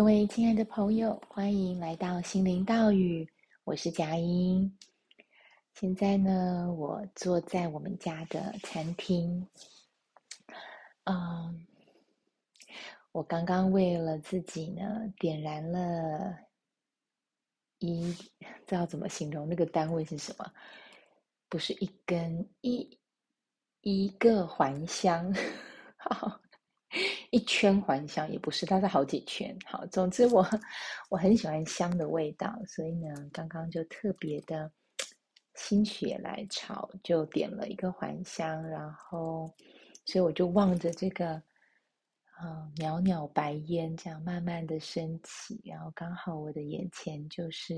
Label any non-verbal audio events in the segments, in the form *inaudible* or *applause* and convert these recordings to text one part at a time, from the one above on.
各位亲爱的朋友，欢迎来到心灵道语，我是佳音。现在呢，我坐在我们家的餐厅。嗯，我刚刚为了自己呢，点燃了一，知道怎么形容？那个单位是什么？不是一根，一一个还香。好。*laughs* 一圈还香也不是，它是好几圈。好，总之我我很喜欢香的味道，所以呢，刚刚就特别的心血来潮，就点了一个还香，然后，所以我就望着这个，嗯，袅袅白烟这样慢慢的升起，然后刚好我的眼前就是，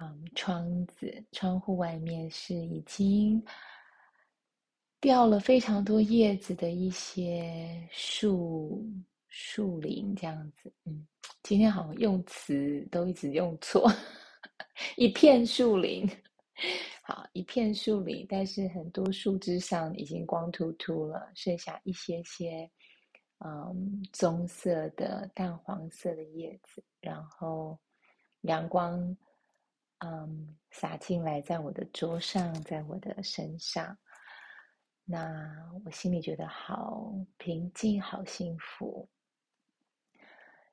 嗯，窗子，窗户外面是已经。掉了非常多叶子的一些树树林，这样子，嗯，今天好像用词都一直用错，*laughs* 一片树林，好，一片树林，但是很多树枝上已经光秃秃了，剩下一些些，嗯，棕色的、淡黄色的叶子，然后阳光，嗯，洒进来，在我的桌上，在我的身上。那我心里觉得好平静，好幸福。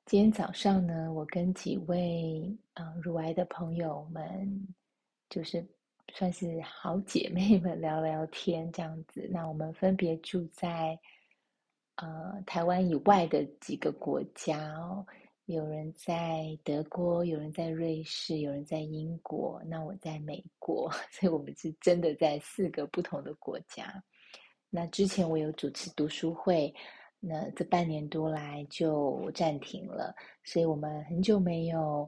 今天早上呢，我跟几位啊、呃、乳癌的朋友们，就是算是好姐妹们 *laughs* 聊聊天这样子。那我们分别住在呃台湾以外的几个国家哦，有人在德国，有人在瑞士，有人在英国，那我在美国，*laughs* 所以我们是真的在四个不同的国家。那之前我有主持读书会，那这半年多来就暂停了，所以我们很久没有，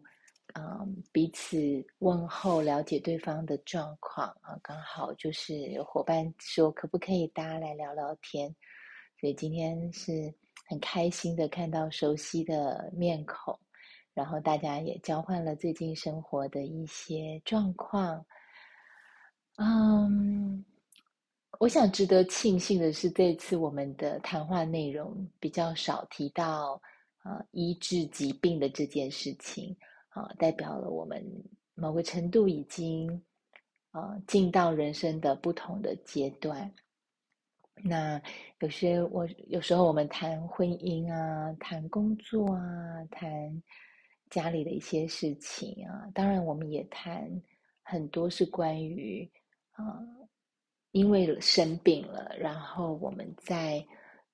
嗯，彼此问候，了解对方的状况啊。刚好就是有伙伴说，可不可以大家来聊聊天？所以今天是很开心的看到熟悉的面孔，然后大家也交换了最近生活的一些状况，嗯。我想值得庆幸的是，这次我们的谈话内容比较少提到啊、呃、医治疾病的这件事情啊、代表了我们某个程度已经啊、进到人生的不同的阶段。那有些我有时候我们谈婚姻啊，谈工作啊，谈家里的一些事情啊，当然我们也谈很多是关于啊。因为生病了，然后我们在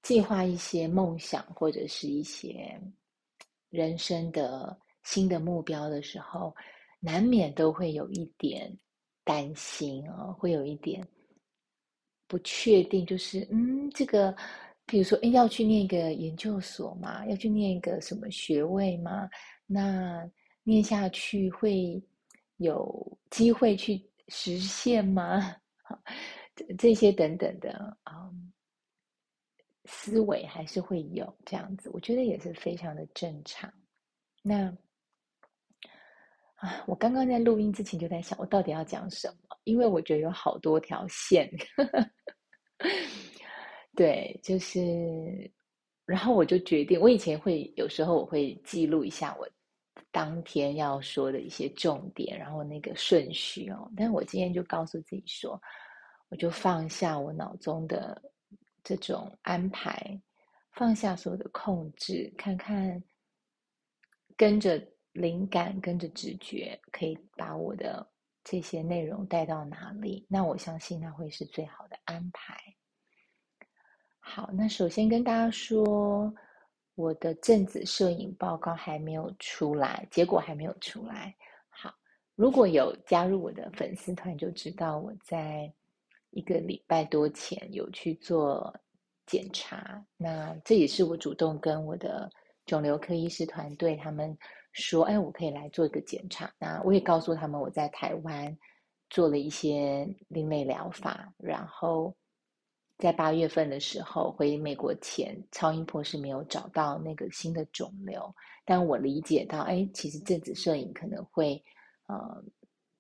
计划一些梦想或者是一些人生的新的目标的时候，难免都会有一点担心啊、哦，会有一点不确定，就是嗯，这个，比如说，诶，要去念一个研究所嘛？要去念一个什么学位嘛？那念下去会有机会去实现吗？这些等等的啊、嗯，思维还是会有这样子，我觉得也是非常的正常。那啊，我刚刚在录音之前就在想，我到底要讲什么？因为我觉得有好多条线。*laughs* 对，就是，然后我就决定，我以前会有时候我会记录一下我当天要说的一些重点，然后那个顺序哦。但是我今天就告诉自己说。我就放下我脑中的这种安排，放下所有的控制，看看跟着灵感，跟着直觉，可以把我的这些内容带到哪里？那我相信那会是最好的安排。好，那首先跟大家说，我的正子摄影报告还没有出来，结果还没有出来。好，如果有加入我的粉丝团，就知道我在。一个礼拜多前有去做检查，那这也是我主动跟我的肿瘤科医师团队他们说，哎，我可以来做一个检查。那我也告诉他们我在台湾做了一些另类疗法，然后在八月份的时候回美国前，超音波是没有找到那个新的肿瘤，但我理解到，哎，其实电子摄影可能会呃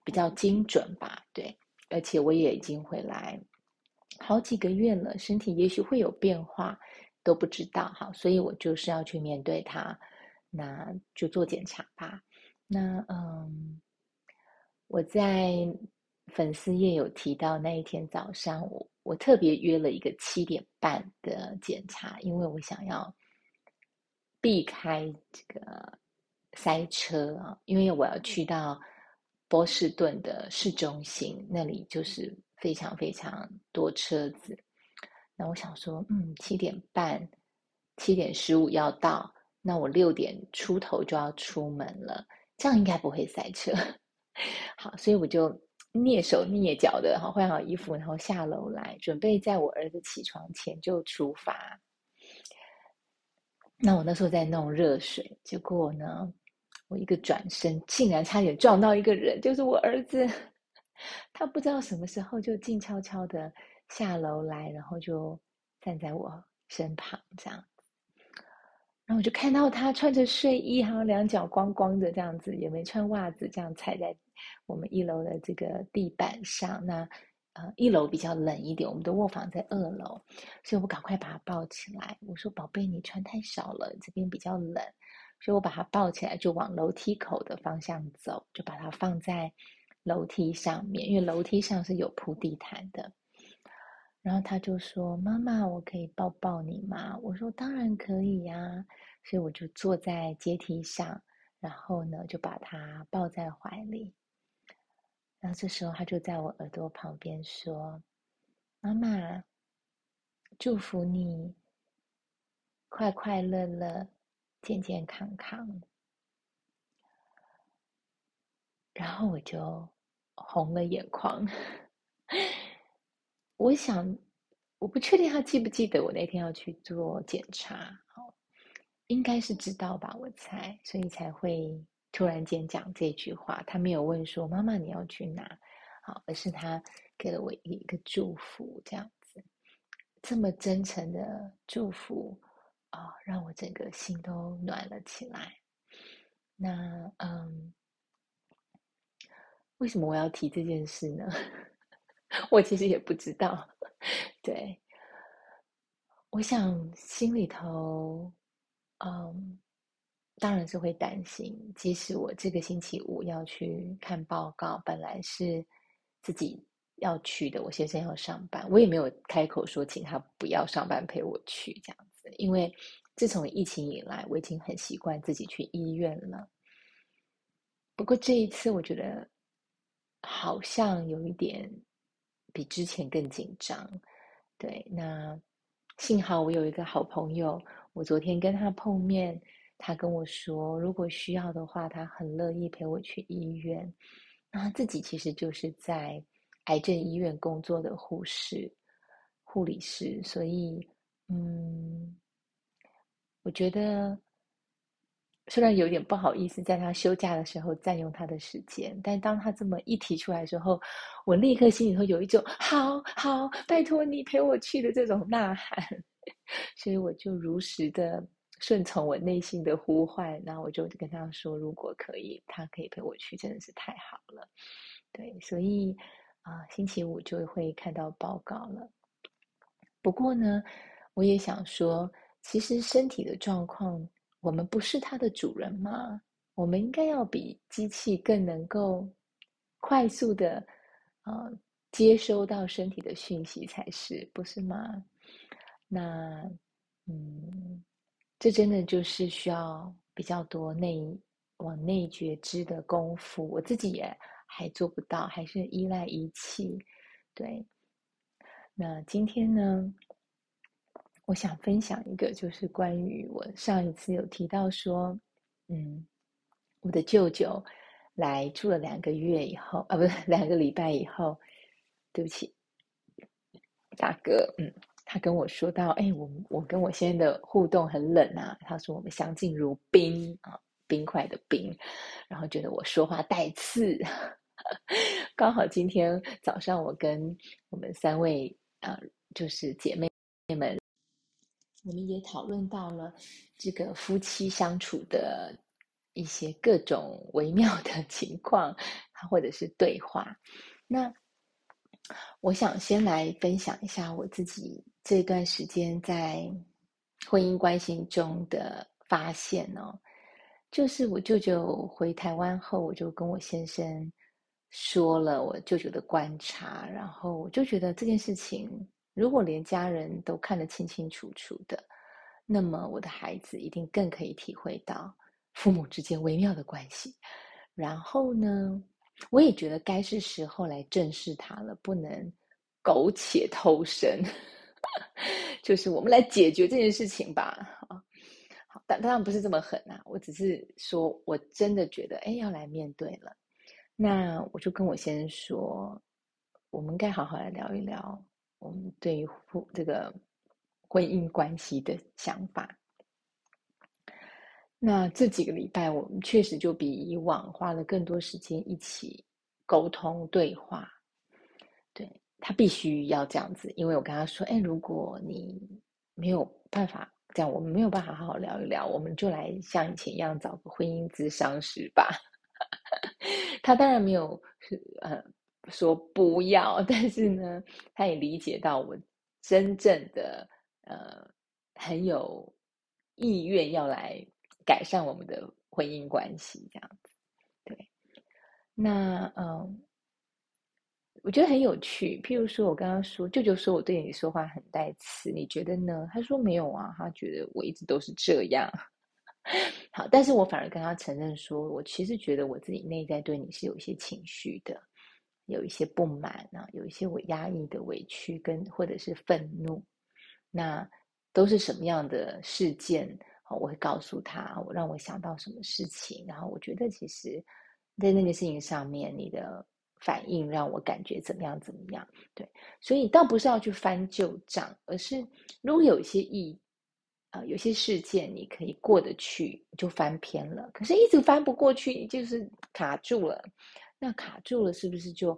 比较精准吧，对。而且我也已经回来好几个月了，身体也许会有变化，都不知道哈，所以我就是要去面对它。那就做检查吧。那嗯，我在粉丝页有提到那一天早上，我我特别约了一个七点半的检查，因为我想要避开这个塞车啊，因为我要去到波士顿的市中心，那里就是非常非常多车子。那我想说，嗯，七点半、七点十五要到，那我六点出头就要出门了。这样应该不会塞车，*laughs* 好，所以我就蹑手蹑脚的好换好衣服，然后下楼来，准备在我儿子起床前就出发。那我那时候在弄热水，结果呢，我一个转身，竟然差点撞到一个人，就是我儿子。*laughs* 他不知道什么时候就静悄悄的下楼来，然后就站在我身旁，这样。然后我就看到他穿着睡衣，还有两脚光光的这样子，也没穿袜子，这样踩在我们一楼的这个地板上。那呃，一楼比较冷一点，我们的卧房在二楼，所以我赶快把他抱起来。我说：“宝贝，你穿太少了，这边比较冷。”所以我把他抱起来，就往楼梯口的方向走，就把他放在楼梯上面，因为楼梯上是有铺地毯的。然后他就说：“妈妈，我可以抱抱你吗？”我说：“当然可以呀。”所以我就坐在阶梯上，然后呢，就把他抱在怀里。然后这时候他就在我耳朵旁边说：“妈妈，祝福你快快乐乐、健健康康。”然后我就红了眼眶。*laughs* 我想，我不确定他记不记得我那天要去做检查，应该是知道吧，我猜，所以才会突然间讲这句话。他没有问说“妈妈你要去哪”，好，而是他给了我一个祝福，这样子，这么真诚的祝福啊，哦，让我整个心都暖了起来。那嗯，为什么我要提这件事呢？*laughs* 我其实也不知道，对，我想心里头，嗯，当然是会担心。即使我这个星期五要去看报告，本来是自己要去的，我先生要上班，我也没有开口说请他不要上班陪我去这样因为自从疫情以来，我已经很习惯自己去医院了。不过这一次，我觉得好像有一点。比之前更紧张，对，那幸好我有一个好朋友，我昨天跟他碰面，他跟我说，如果需要的话，他很乐意陪我去医院。那他自己其实就是在癌症医院工作的护士、护理师，所以，嗯，我觉得。虽然有点不好意思，在他休假的时候占用他的时间，但当他这么一提出来的时候，我立刻心里头有一种“好好，拜托你陪我去”的这种呐喊，*laughs* 所以我就如实的顺从我内心的呼唤，然后我就跟他说：“如果可以，他可以陪我去，真的是太好了。”对，所以啊、星期五就会看到报告了。不过呢，我也想说，其实身体的状况。我们不是它的主人吗？我们应该要比机器更能够快速的，呃，接收到身体的讯息才是，不是吗？那，嗯，这真的就是需要比较多内往内觉知的功夫。我自己也还做不到，还是依赖仪器。对，那今天呢？我想分享一个，就是关于我上一次有提到说，嗯，我的舅舅来住了两个月以后，啊，不是两个礼拜以后，对不起，大哥，嗯，他跟我说到，哎，我我跟我先生的互动很冷啊，他说我们相敬如宾啊，冰块的冰，然后觉得我说话带刺，*laughs* 刚好今天早上我跟我们三位啊，就是姐妹们。我们也讨论到了这个夫妻相处的一些各种微 *laughs* 妙的情况，或者是对话。那我想先来分享一下我自己这段时间在婚姻关系中的发现哦。就是我舅舅回台湾后，我就跟我先生说了我舅舅的观察，然后我就觉得这件事情，如果连家人都看得清清楚楚的，那么我的孩子一定更可以体会到父母之间微妙的关系。然后呢，我也觉得该是时候来正视他了，不能苟且偷生，*laughs* 就是我们来解决这件事情吧。好，但当然不是这么狠啊，我只是说我真的觉得，哎，要来面对了。那我就跟我先生说，我们该好好来聊一聊我们对于这个婚姻关系的想法。那这几个礼拜，我们确实就比以往花了更多时间一起沟通对话。对，他必须要这样子，因为我跟他说，哎，如果你没有办法这样，我们没有办法好好聊一聊，我们就来像以前一样找个婚姻咨商师吧。*laughs* 他当然没有呃说不要，但是呢，他也理解到我真正的呃很有意愿要来。改善我们的婚姻关系，这样子，对。那嗯，我觉得很有趣。譬如说，我刚刚说，舅舅说我对你说话很带刺，你觉得呢？他说没有啊，他觉得我一直都是这样。*laughs* 好，但是我反而跟他承认说，我其实觉得我自己内在对你是有一些情绪的，有一些不满啊，有一些我压抑的委屈跟或者是愤怒。那都是什么样的事件？我会告诉他，我让我想到什么事情，然后我觉得其实，在那件事情上面，你的反应让我感觉怎么样怎么样。对，所以倒不是要去翻旧账，而是如果有一些意，啊、有些事件你可以过得去，就翻篇了。可是，一直翻不过去，就是卡住了。那卡住了，是不是就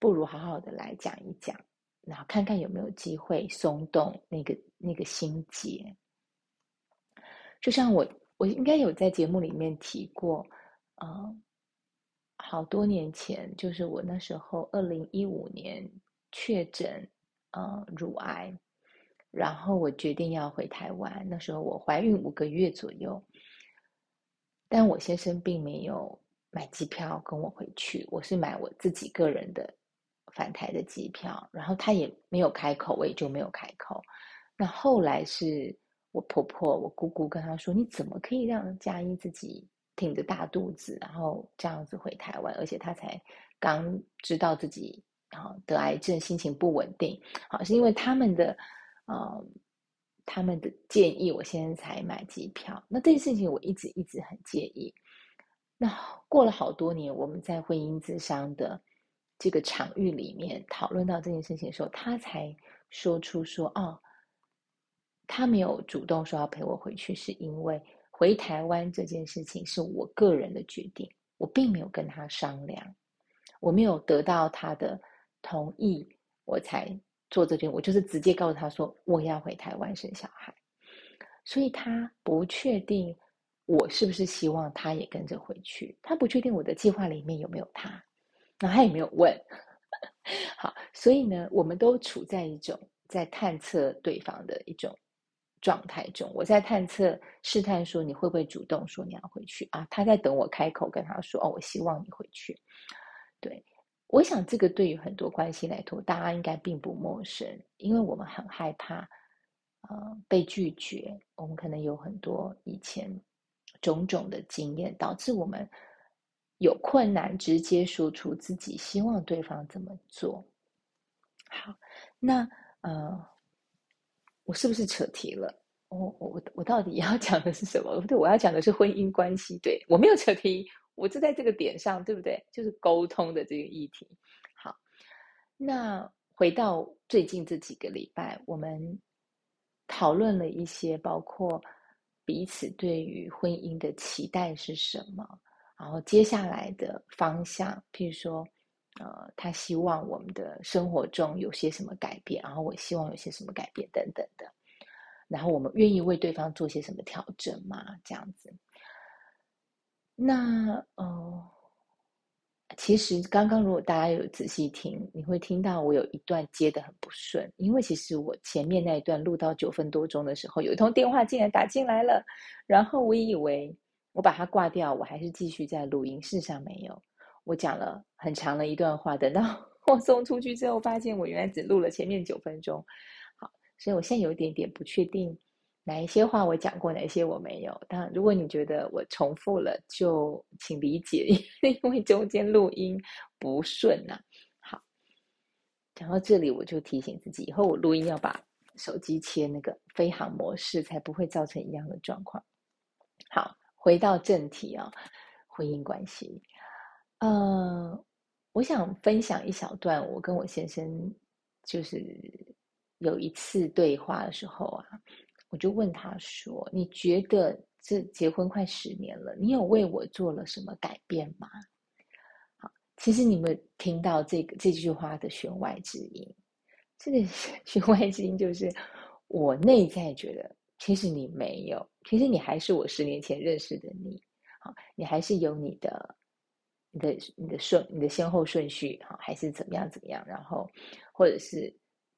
不如好好的来讲一讲，然后看看有没有机会松动那个那个心结。就像我，我应该有在节目里面提过，呃，好多年前，就是我那时候二零一五年确诊呃乳癌，然后我决定要回台湾。那时候我怀孕五个月左右，但我先生并没有买机票跟我回去，我是买我自己个人的返台的机票，然后他也没有开口，我也就没有开口。那后来是。我婆婆、我姑姑跟她说：“你怎么可以让佳音自己挺着大肚子，然后这样子回台湾？而且她才刚知道自己啊得癌症，心情不稳定。好，是因为他们的呃他们的建议，我现在才买机票。那这件事情我一直一直很介意。那过了好多年，我们在婚姻之商的这个场域里面讨论到这件事情的时候，他才说出说哦。”他没有主动说要陪我回去，是因为回台湾这件事情是我个人的决定，我并没有跟他商量，我没有得到他的同意，我才做这件。我就是直接告诉他说我要回台湾生小孩，所以他不确定我是不是希望他也跟着回去，他不确定我的计划里面有没有他，那他也没有问。*laughs* 好，所以呢，我们都处在一种在探测对方的一种。状态中，我在探测、试探，说你会不会主动说你要回去啊？他在等我开口跟他说：“哦，我希望你回去。”对，我想这个对于很多关系来说，大家应该并不陌生，因为我们很害怕，呃，被拒绝。我们可能有很多以前种种的经验，导致我们有困难直接说出自己希望对方怎么做。好，那呃。我是不是扯题了？我我我到底要 *laughs* 讲的是什么？对，我要讲的是婚姻关系。对，我没有扯题，我就在这个点上，对不对？就是沟通的这个议题。好，那回到最近这几个礼拜，我们讨论了一些，包括彼此对于婚姻的期待是什么，然后接下来的方向，譬如说。呃，他希望我们的生活中有些什么改变，然后我希望有些什么改变等等的，然后我们愿意为对方做些什么调整吗？这样子。那哦，其实刚刚如果大家有仔细听，你会听到我有一段接得很不顺，因为其实我前面那一段录到九分多钟的时候，有一通电话竟然打进来了，然后我以为我把它挂掉，我还是继续在录音。事实上没有，我讲了很长的一段话，等到 *laughs* 我送出去之后，发现我原来只录了前面九分钟。好，所以我现在有一点点不确定哪一些话我讲过，哪一些我没有。当然，如果你觉得我重复了，就请理解，*laughs* 因为中间录音不顺呐、啊。好，讲到这里，我就提醒自己，以后我录音要把手机切那个飞航模式，才不会造成一样的状况。好。回到正题啊，婚姻关系，呃，我想分享一小段我跟我先生就是有一次对话的时候啊，我就问他说：“你觉得这结婚快十年了，你有为我做了什么改变吗？”好，其实你们听到这个这句话的弦外之音，这个弦 *laughs* 外之音就是我内在觉得。其实你没有，其实你还是我十年前认识的你，好，你还是有你的、你的、你的顺、你的先后顺序，好，还是怎么样怎么样，然后或者是，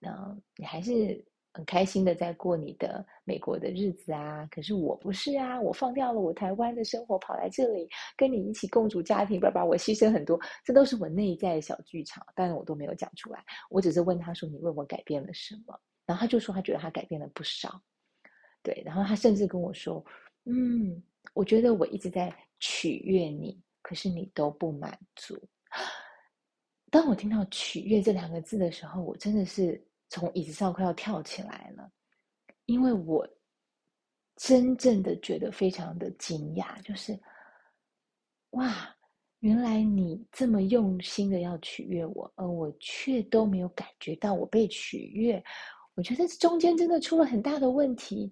嗯，你还是很开心的在过你的美国的日子啊。可是我不是啊，我放掉了我台湾的生活，跑来这里跟你一起共组家庭，爸爸，我牺牲很多，这都是我内在的小剧场，但是我都没有讲出来，我只是问他说：“你为我改变了什么？”然后他就说他觉得他改变了不少。对，然后他甚至跟我说：“嗯，我觉得我一直在取悦你，可是你都不满足。*gasps* ”当我听到“取悦”这两个字的时候，我真的是从椅子上快要跳起来了，因为我真正的觉得非常的惊讶，就是哇，原来你这么用心的要取悦我，而我却都没有感觉到我被取悦。我觉得中间真的出了很大的问题，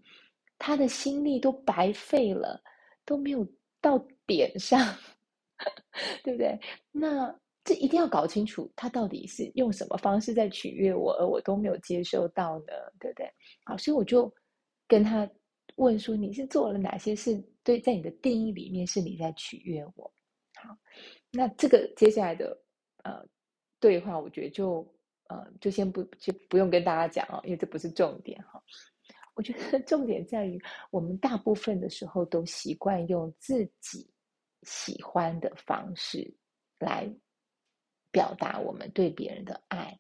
他的心力都白费了，都没有到点上，*laughs* 对不对？那这一定要搞清楚，他到底是用什么方式在取悦我，而我都没有接受到呢？对不对？好，所以我就跟他问说：“你是做了哪些事？对，在你的定义里面是你在取悦我？”好，那这个接下来的呃对话，我觉得就。呃，就先不就不用跟大家讲哦，因为这不是重点哈。我觉得 *laughs* 重点在于，我们大部分的时候都习惯用自己喜欢的方式来表达我们对别人的爱。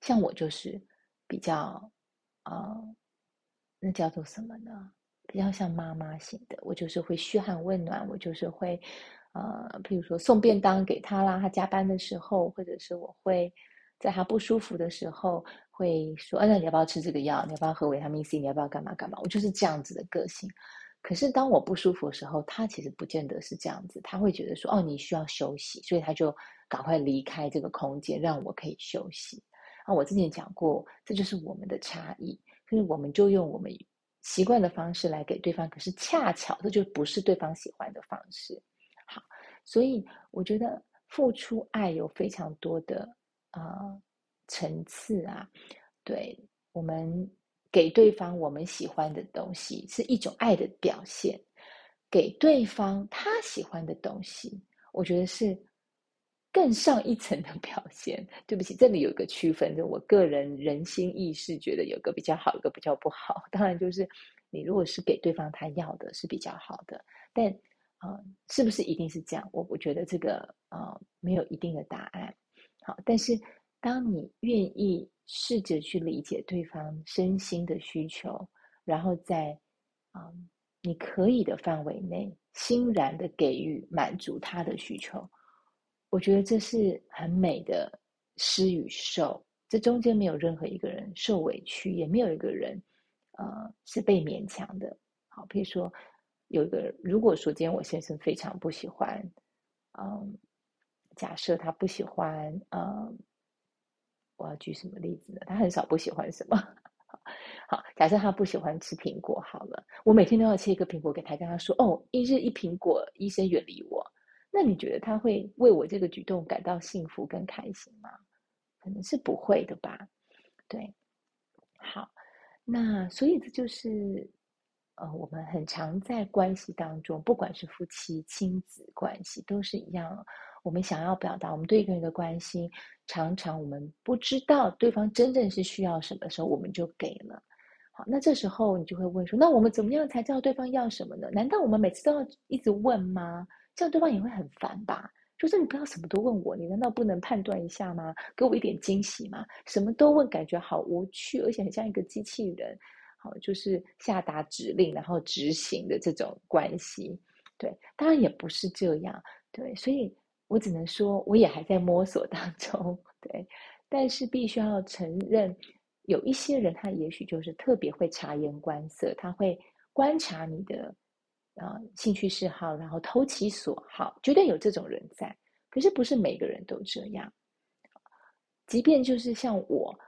像我就是比较，呃，那叫做什么呢？比较像妈妈型的，我就是会嘘寒问暖，我就是会，呃，譬如说送便当给他啦，他加班的时候，或者是我会。在他不舒服的时候，会说：“哎，那你要不要吃这个药？你要不要喝维他命 C？你要不要干嘛干嘛？”我就是这样子的个性。可是当我不舒服的时候，他其实不见得是这样子。他会觉得说：“哦，你需要休息。”所以他就赶快离开这个空间，让我可以休息。啊，我之前讲过，这就是我们的差异。就是我们就用我们习惯的方式来给对方，可是恰巧这就不是对方喜欢的方式。好，所以我觉得付出爱有非常多的。啊、层次啊，对，我们给对方我们喜欢的东西是一种爱的表现，给对方他喜欢的东西，我觉得是更上一层的表现。对不起，这里有一个区分，就我个人人心意识觉得有个比较好，一个比较不好。*laughs* 当然，就是你如果是给对方他要的，是比较好的，但啊、是不是一定是这样？我我觉得这个啊、没有一定的答案。好，但是当你愿意试着去理解对方身心的需求，然后在啊、你可以的范围内，欣然的给予满足他的需求，我觉得这是很美的施与受，这中间没有任何一个人受委屈，也没有一个人呃是被勉强的。好，比如说有一个，如果说今天我先生非常不喜欢，嗯。假设他不喜欢，嗯，我要举什么例子呢？他很少不喜欢什么。*laughs* 好，假设他不喜欢吃苹果，好了，我每天都要切一个苹果给他，跟他说：“哦，一日一苹果，医生远离我。”那你觉得他会为我这个举动感到幸福跟开心吗？可能是不会的吧。对，好，那所以这就是。呃，我们很常在关系当中，不管是夫妻、亲子关系，都是一样。我们想要表达我们对一个人的关心，常常我们不知道对方真正是需要什么时候，我们就给了。好，那这时候你就会问说，那我们怎么样才知道对方要什么呢？难道我们每次都要一直问吗？这样对方也会很烦吧？就是你不要什么都问我，你难道不能判断一下吗？给我一点惊喜吗？什么都问，感觉好无趣，而且很像一个机器人。好，就是下达指令然后执行的这种关系。对，当然也不是这样。对，所以我只能说，我也还在摸索当中。对，但是必须要承认，有一些人他也许就是特别会察言观色，他会观察你的啊、兴趣嗜好，然后投其所好，绝对有这种人在。可是不是每个人都这样。即便就是像我。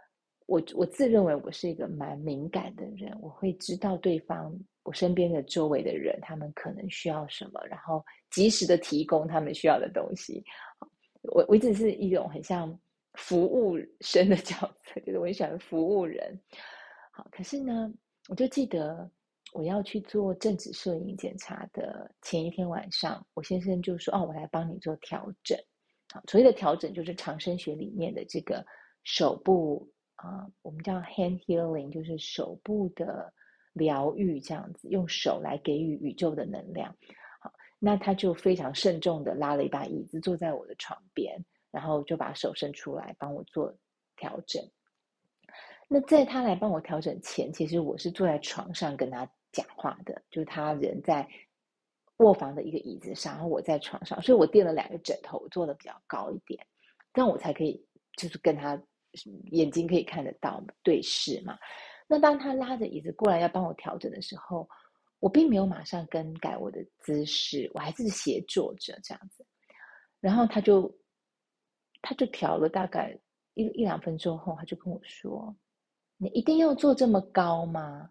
我我自认为我是一个蛮敏感的人，我会知道对方我身边的周围的人，他们可能需要什么，然后及时的提供他们需要的东西。我我一直是一种很像服务生的角色，就是我很喜欢服务人。好，可是呢，我就记得我要去做正子摄影检查的前一天晚上，我先生就说：“哦，我来帮你做调整。”好，所谓的调整就是长生学里面的这个手部。啊、我们叫 hand healing，就是手部的疗愈，这样子用手来给予宇宙的能量。好，那他就非常慎重的拉了一把椅子坐在我的床边，然后就把手伸出来帮我做调整。那在他来帮我调整前，其实我是坐在床上跟他讲话的，就是他人在卧房的一个椅子上，然后我在床上，所以我垫了两个枕头，我坐的比较高一点，这样我才可以就是跟他。眼睛可以看得到对视嘛？那当他拉着椅子过来要帮我调整的时候，我并没有马上更改我的姿势，我还是斜坐着这样子。然后他就他就调了大概一一两分钟后，他就跟我说：“你一定要坐这么高吗？”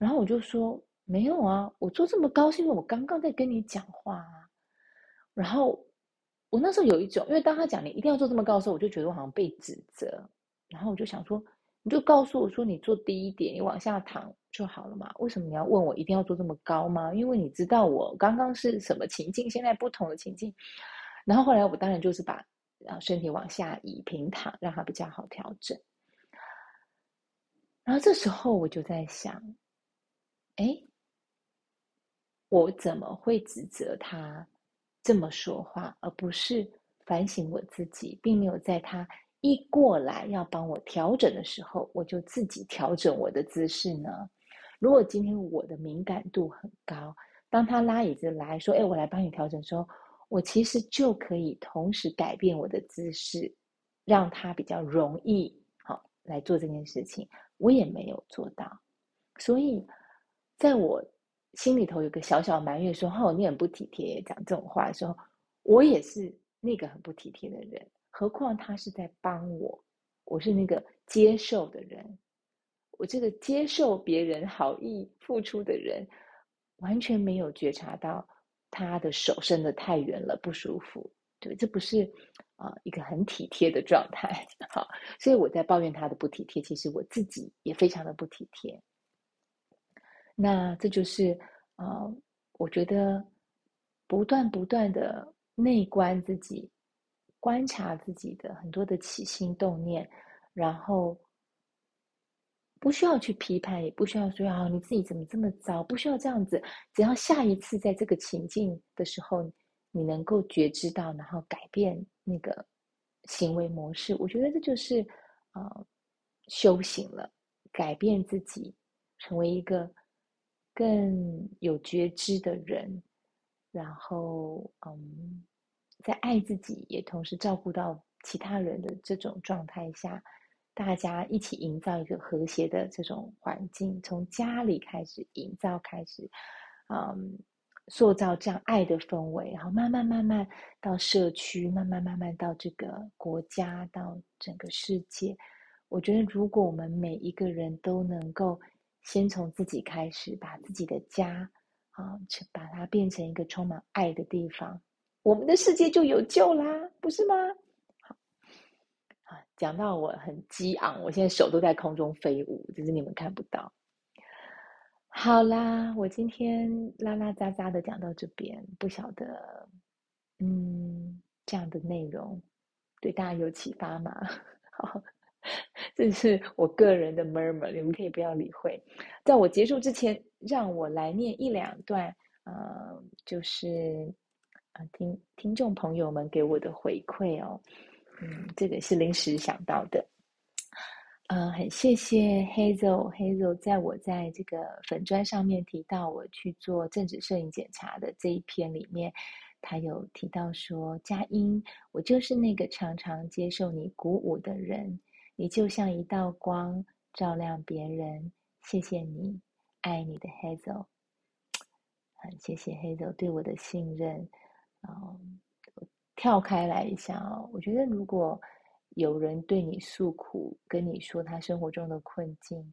然后我就说：“没有啊，我坐这么高是因为我刚刚在跟你讲话啊。”然后。我那时候有一种，因为当他讲你一定要坐这么高的时候，我就觉得我好像被指责，然后我就想说，你就告诉我说你坐低一点，你往下躺就好了嘛。为什么你要问我一定要坐这么高吗？因为你知道我刚刚是什么情境，现在不同的情境。然后后来我当然就是把啊身体往下移平躺，让它比较好调整。然后这时候我就在想，哎，我怎么会指责他？这么说话，而不是反省我自己，并没有在他一过来要帮我调整的时候，我就自己调整我的姿势呢？如果今天我的敏感度很高，当他拉椅子来说：“哎，我来帮你调整”时候，我其实就可以同时改变我的姿势，让他比较容易好来做这件事情。我也没有做到，所以在我。心里头有个小小埋怨，说：“哦，你很不体贴，讲这种话的时候，我也是那个很不体贴的人。何况他是在帮我，我是那个接受的人。我这个接受别人好意付出的人，完全没有觉察到他的手伸得太远了，不舒服。对，这不是啊、一个很体贴的状态。*laughs* 好，所以我在抱怨他的不体贴，其实我自己也非常的不体贴。”那这就是，呃，我觉得不断不断的内观自己，观察自己的很多的起心动念，然后不需要去批判，也不需要说啊，你自己怎么这么糟，不需要这样子。只要下一次在这个情境的时候，你能够觉知到，然后改变那个行为模式，我觉得这就是呃修行了，改变自己，成为一个。更有觉知的人，然后嗯，在爱自己，也同时照顾到其他人的这种状态下，大家一起营造一个和谐的这种环境，从家里开始营造，开始嗯，塑造这样爱的氛围，然后慢慢慢慢到社区，慢慢慢慢到这个国家，到整个世界。我觉得，如果我们每一个人都能够。先从自己开始，把自己的家啊，去把它变成一个充满爱的地方，我们的世界就有救啦，不是吗？好，啊，讲到我很激昂，我现在手都在空中飞舞，只是你们看不到。好啦，我今天拉拉杂杂的讲到这边，不晓得，嗯，这样的内容对大家有启发吗？*laughs* 好。*laughs* 这是我个人的 murmur，你们可以不要理会。在我结束之前，让我来念一两段，呃，就是啊，听听众朋友们给我的回馈哦，嗯，这个是临时想到的。嗯、很谢谢 Hazel，Hazel 在我在这个粉砖上面提到我去做正子摄影检查的这一篇里面。他有提到说：“佳音，我就是那个常常接受你鼓舞的人，你就像一道光，照亮别人。谢谢你，爱你的 Hazel。很谢谢 Hazel 对我的信任。嗯，跳开来一下哦，我觉得如果有人对你诉苦，跟你说他生活中的困境，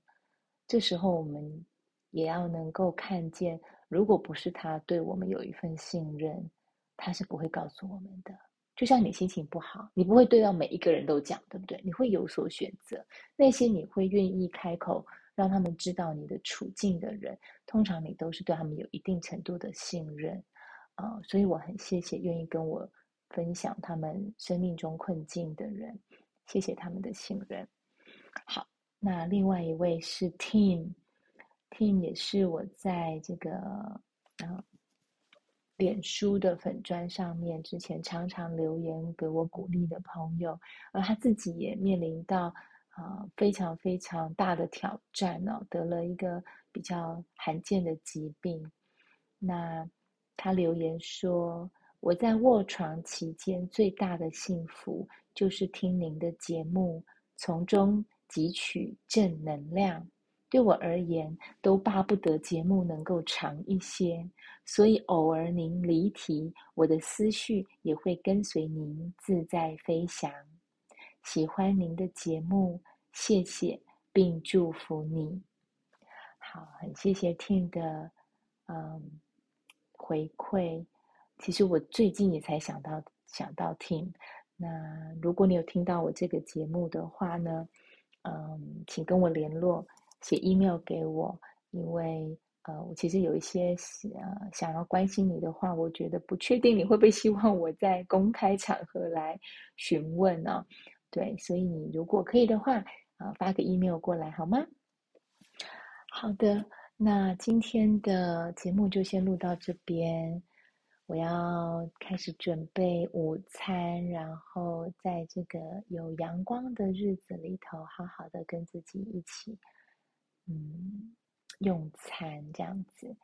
这时候我们也要能够看见，如果不是他对我们有一份信任。”他是不会告诉我们的，就像你心情不好，你不会对到每一个人都讲，对不对？你会有所选择。那些你会愿意开口让他们知道你的处境的人，通常你都是对他们有一定程度的信任啊、所以我很谢谢愿意跟我分享他们生命中困境的人，谢谢他们的信任。好，那另外一位是 Tim，Tim 也是我在这个啊。脸书的粉砖上面，之前常常留言给我鼓励的朋友，而他自己也面临到啊、呃、非常非常大的挑战呢、哦，得了一个比较罕见的疾病。那他留言说：“我在卧床期间最大的幸福就是听您的节目，从中汲取正能量。”对我而言，都巴不得节目能够长一些，所以偶尔您离题，我的思绪也会跟随您自在飞翔。喜欢您的节目，谢谢，并祝福你。好，很谢谢 Tim 的嗯回馈。其实我最近也才想到想到 Tim。那如果你有听到我这个节目的话呢，嗯，请跟我联络。写 email 给我，因为呃，我其实有一些呃想要关心你的话，我觉得不确定你会不会希望我在公开场合来询问呢、哦？对，所以你如果可以的话，啊、呃，发个 email 过来好吗？好的，那今天的节目就先录到这边，我要开始准备午餐，然后在这个有阳光的日子里头，好好的跟自己一起。嗯，用餐这样子。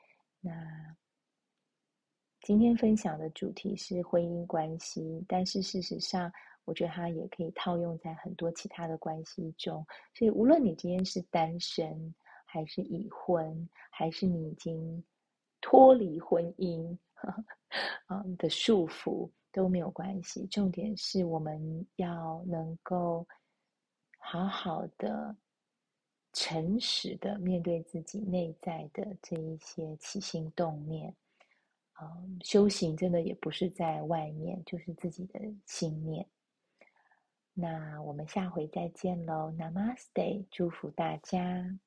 那今天分享的主题是婚姻关系，但是事实上，我觉得它也可以套用在很多其他的关系中。所以，无论你今天是单身，还是已婚，还是你已经脱离婚姻 *laughs* 啊的束缚，都没有关系。重点是我们要能够好好的。诚实的面对自己内在的这一些起心动念，嗯，修行真的也不是在外面，就是自己的心念。那我们下回再见喽，Namaste，祝福大家。